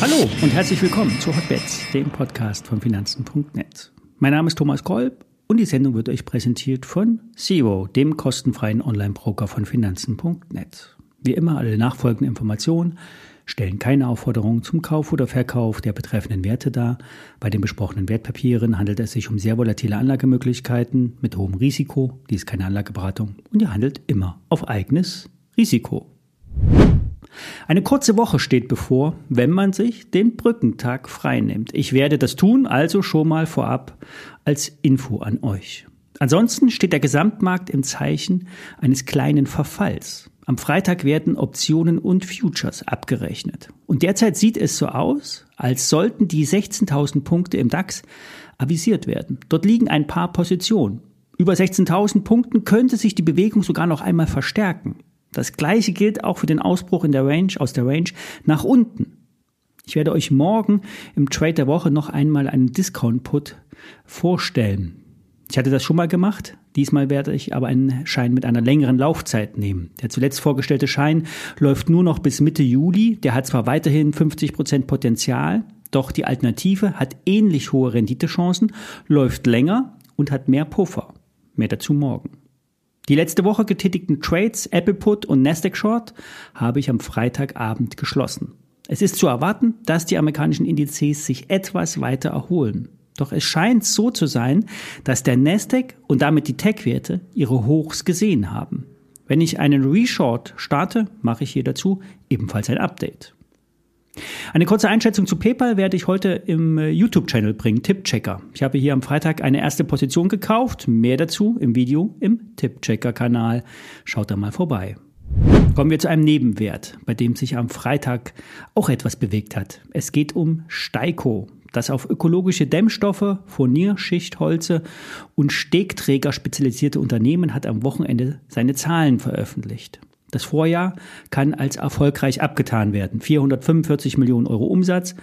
Hallo und herzlich willkommen zu Hotbets, dem Podcast von Finanzen.net. Mein Name ist Thomas Kolb und die Sendung wird euch präsentiert von Zero, dem kostenfreien Online-Broker von Finanzen.net. Wie immer alle nachfolgenden Informationen stellen keine Aufforderung zum Kauf oder Verkauf der betreffenden Werte dar. Bei den besprochenen Wertpapieren handelt es sich um sehr volatile Anlagemöglichkeiten mit hohem Risiko. Dies ist keine Anlageberatung und ihr handelt immer auf eigenes Risiko. Eine kurze Woche steht bevor, wenn man sich den Brückentag freinimmt. Ich werde das tun, also schon mal vorab als Info an euch. Ansonsten steht der Gesamtmarkt im Zeichen eines kleinen Verfalls. Am Freitag werden Optionen und Futures abgerechnet. Und derzeit sieht es so aus, als sollten die 16.000 Punkte im DAX avisiert werden. Dort liegen ein paar Positionen. Über 16.000 Punkten könnte sich die Bewegung sogar noch einmal verstärken. Das gleiche gilt auch für den Ausbruch in der Range, aus der Range nach unten. Ich werde euch morgen im Trade der Woche noch einmal einen Discount Put vorstellen. Ich hatte das schon mal gemacht. Diesmal werde ich aber einen Schein mit einer längeren Laufzeit nehmen. Der zuletzt vorgestellte Schein läuft nur noch bis Mitte Juli. Der hat zwar weiterhin 50 Prozent Potenzial, doch die Alternative hat ähnlich hohe Renditechancen, läuft länger und hat mehr Puffer. Mehr dazu morgen. Die letzte Woche getätigten Trades, Apple Put und Nasdaq Short, habe ich am Freitagabend geschlossen. Es ist zu erwarten, dass die amerikanischen Indizes sich etwas weiter erholen. Doch es scheint so zu sein, dass der Nasdaq und damit die Tech-Werte ihre Hochs gesehen haben. Wenn ich einen Reshort starte, mache ich hier dazu ebenfalls ein Update. Eine kurze Einschätzung zu PayPal werde ich heute im äh, YouTube-Channel bringen, Tippchecker. Ich habe hier am Freitag eine erste Position gekauft. Mehr dazu im Video im Tippchecker-Kanal. Schaut da mal vorbei. Kommen wir zu einem Nebenwert, bei dem sich am Freitag auch etwas bewegt hat. Es geht um Steiko. Das auf ökologische Dämmstoffe, Furnierschichtholze und Stegträger spezialisierte Unternehmen hat am Wochenende seine Zahlen veröffentlicht. Das Vorjahr kann als erfolgreich abgetan werden. 445 Millionen Euro Umsatz,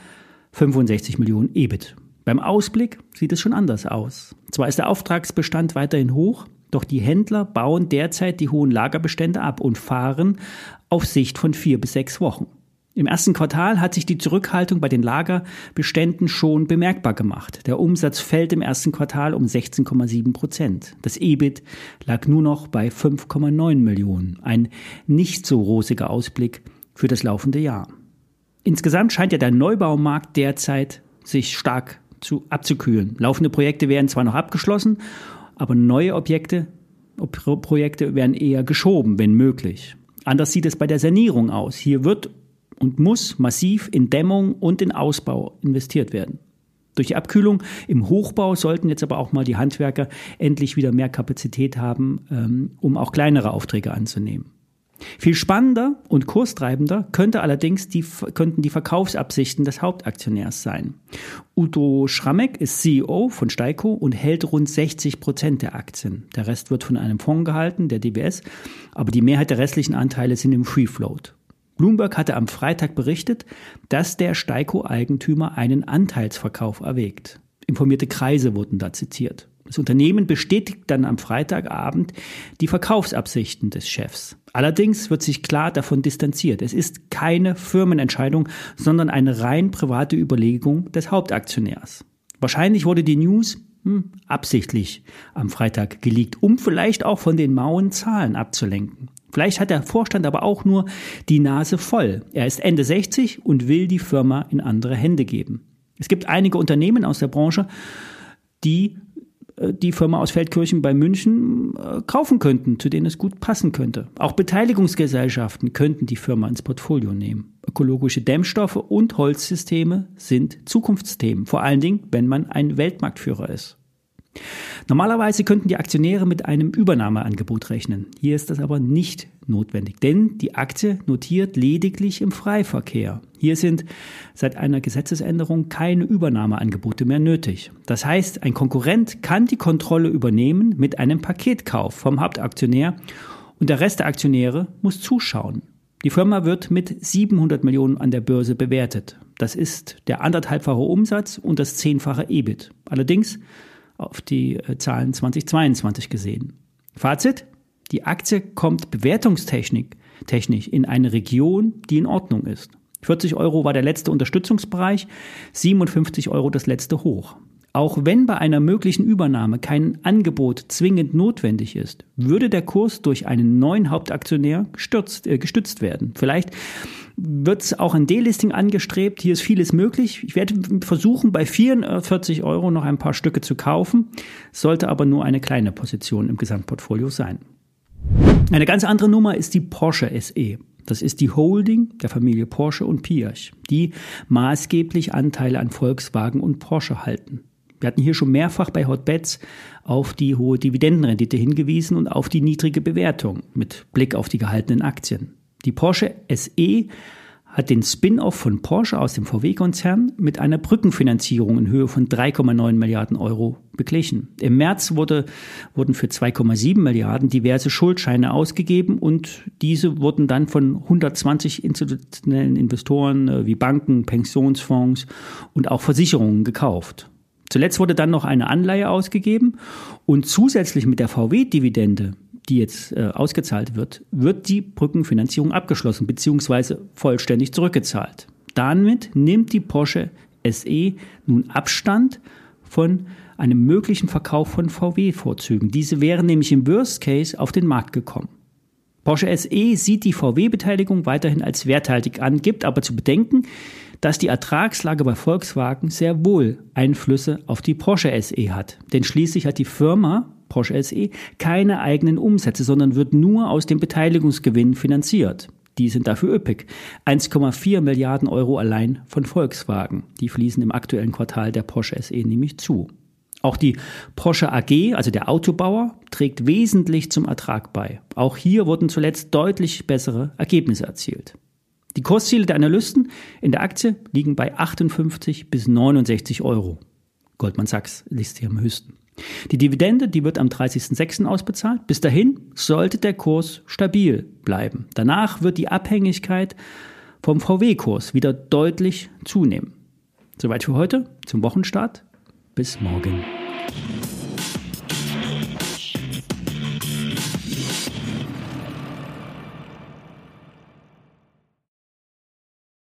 65 Millionen EBIT. Beim Ausblick sieht es schon anders aus. Zwar ist der Auftragsbestand weiterhin hoch, doch die Händler bauen derzeit die hohen Lagerbestände ab und fahren auf Sicht von vier bis sechs Wochen. Im ersten Quartal hat sich die Zurückhaltung bei den Lagerbeständen schon bemerkbar gemacht. Der Umsatz fällt im ersten Quartal um 16,7 Prozent. Das EBIT lag nur noch bei 5,9 Millionen. Ein nicht so rosiger Ausblick für das laufende Jahr. Insgesamt scheint ja der Neubaumarkt derzeit sich stark zu, abzukühlen. Laufende Projekte werden zwar noch abgeschlossen, aber neue Objekte, Projekte werden eher geschoben, wenn möglich. Anders sieht es bei der Sanierung aus. Hier wird und muss massiv in Dämmung und in Ausbau investiert werden. Durch die Abkühlung im Hochbau sollten jetzt aber auch mal die Handwerker endlich wieder mehr Kapazität haben, ähm, um auch kleinere Aufträge anzunehmen. Viel spannender und kurstreibender könnte allerdings die, könnten die Verkaufsabsichten des Hauptaktionärs sein. Udo Schrammeck ist CEO von Steiko und hält rund 60 Prozent der Aktien. Der Rest wird von einem Fonds gehalten, der DBS, aber die Mehrheit der restlichen Anteile sind im Free Float. Bloomberg hatte am Freitag berichtet, dass der Steiko-Eigentümer einen Anteilsverkauf erwägt. Informierte Kreise wurden da zitiert. Das Unternehmen bestätigt dann am Freitagabend die Verkaufsabsichten des Chefs. Allerdings wird sich klar davon distanziert. Es ist keine Firmenentscheidung, sondern eine rein private Überlegung des Hauptaktionärs. Wahrscheinlich wurde die News hm, absichtlich am Freitag geleakt, um vielleicht auch von den mauen Zahlen abzulenken. Vielleicht hat der Vorstand aber auch nur die Nase voll. Er ist Ende 60 und will die Firma in andere Hände geben. Es gibt einige Unternehmen aus der Branche, die äh, die Firma aus Feldkirchen bei München äh, kaufen könnten, zu denen es gut passen könnte. Auch Beteiligungsgesellschaften könnten die Firma ins Portfolio nehmen. Ökologische Dämmstoffe und Holzsysteme sind Zukunftsthemen, vor allen Dingen, wenn man ein Weltmarktführer ist. Normalerweise könnten die Aktionäre mit einem Übernahmeangebot rechnen. Hier ist das aber nicht notwendig, denn die Aktie notiert lediglich im Freiverkehr. Hier sind seit einer Gesetzesänderung keine Übernahmeangebote mehr nötig. Das heißt, ein Konkurrent kann die Kontrolle übernehmen mit einem Paketkauf vom Hauptaktionär und der Rest der Aktionäre muss zuschauen. Die Firma wird mit 700 Millionen an der Börse bewertet. Das ist der anderthalbfache Umsatz und das zehnfache EBIT. Allerdings auf die äh, Zahlen 2022 gesehen. Fazit, die Aktie kommt bewertungstechnik technisch in eine Region, die in Ordnung ist. 40 Euro war der letzte Unterstützungsbereich, 57 Euro das letzte Hoch. Auch wenn bei einer möglichen Übernahme kein Angebot zwingend notwendig ist, würde der Kurs durch einen neuen Hauptaktionär gestürzt, äh, gestützt werden. Vielleicht wird es auch ein Delisting angestrebt. Hier ist vieles möglich. Ich werde versuchen, bei 44 Euro noch ein paar Stücke zu kaufen, sollte aber nur eine kleine Position im Gesamtportfolio sein. Eine ganz andere Nummer ist die Porsche SE. Das ist die Holding der Familie Porsche und Piasch, die maßgeblich Anteile an Volkswagen und Porsche halten. Wir hatten hier schon mehrfach bei Hotbets auf die hohe Dividendenrendite hingewiesen und auf die niedrige Bewertung mit Blick auf die gehaltenen Aktien. Die Porsche SE hat den Spin-off von Porsche aus dem VW-Konzern mit einer Brückenfinanzierung in Höhe von 3,9 Milliarden Euro beglichen. Im März wurde, wurden für 2,7 Milliarden diverse Schuldscheine ausgegeben und diese wurden dann von 120 institutionellen Investoren äh, wie Banken, Pensionsfonds und auch Versicherungen gekauft. Zuletzt wurde dann noch eine Anleihe ausgegeben und zusätzlich mit der VW-Dividende, die jetzt äh, ausgezahlt wird, wird die Brückenfinanzierung abgeschlossen bzw. vollständig zurückgezahlt. Damit nimmt die Porsche SE nun Abstand von einem möglichen Verkauf von VW-Vorzügen. Diese wären nämlich im Worst Case auf den Markt gekommen. Porsche SE sieht die VW-Beteiligung weiterhin als werthaltig an, gibt aber zu bedenken, dass die Ertragslage bei Volkswagen sehr wohl Einflüsse auf die Porsche SE hat. Denn schließlich hat die Firma Porsche SE keine eigenen Umsätze, sondern wird nur aus dem Beteiligungsgewinn finanziert. Die sind dafür üppig. 1,4 Milliarden Euro allein von Volkswagen. Die fließen im aktuellen Quartal der Porsche SE nämlich zu. Auch die Porsche AG, also der Autobauer, trägt wesentlich zum Ertrag bei. Auch hier wurden zuletzt deutlich bessere Ergebnisse erzielt. Die Kursziele der Analysten in der Aktie liegen bei 58 bis 69 Euro. Goldman Sachs liegt hier am höchsten. Die Dividende, die wird am 30.06. ausbezahlt. Bis dahin sollte der Kurs stabil bleiben. Danach wird die Abhängigkeit vom VW-Kurs wieder deutlich zunehmen. Soweit für heute zum Wochenstart. Bis morgen.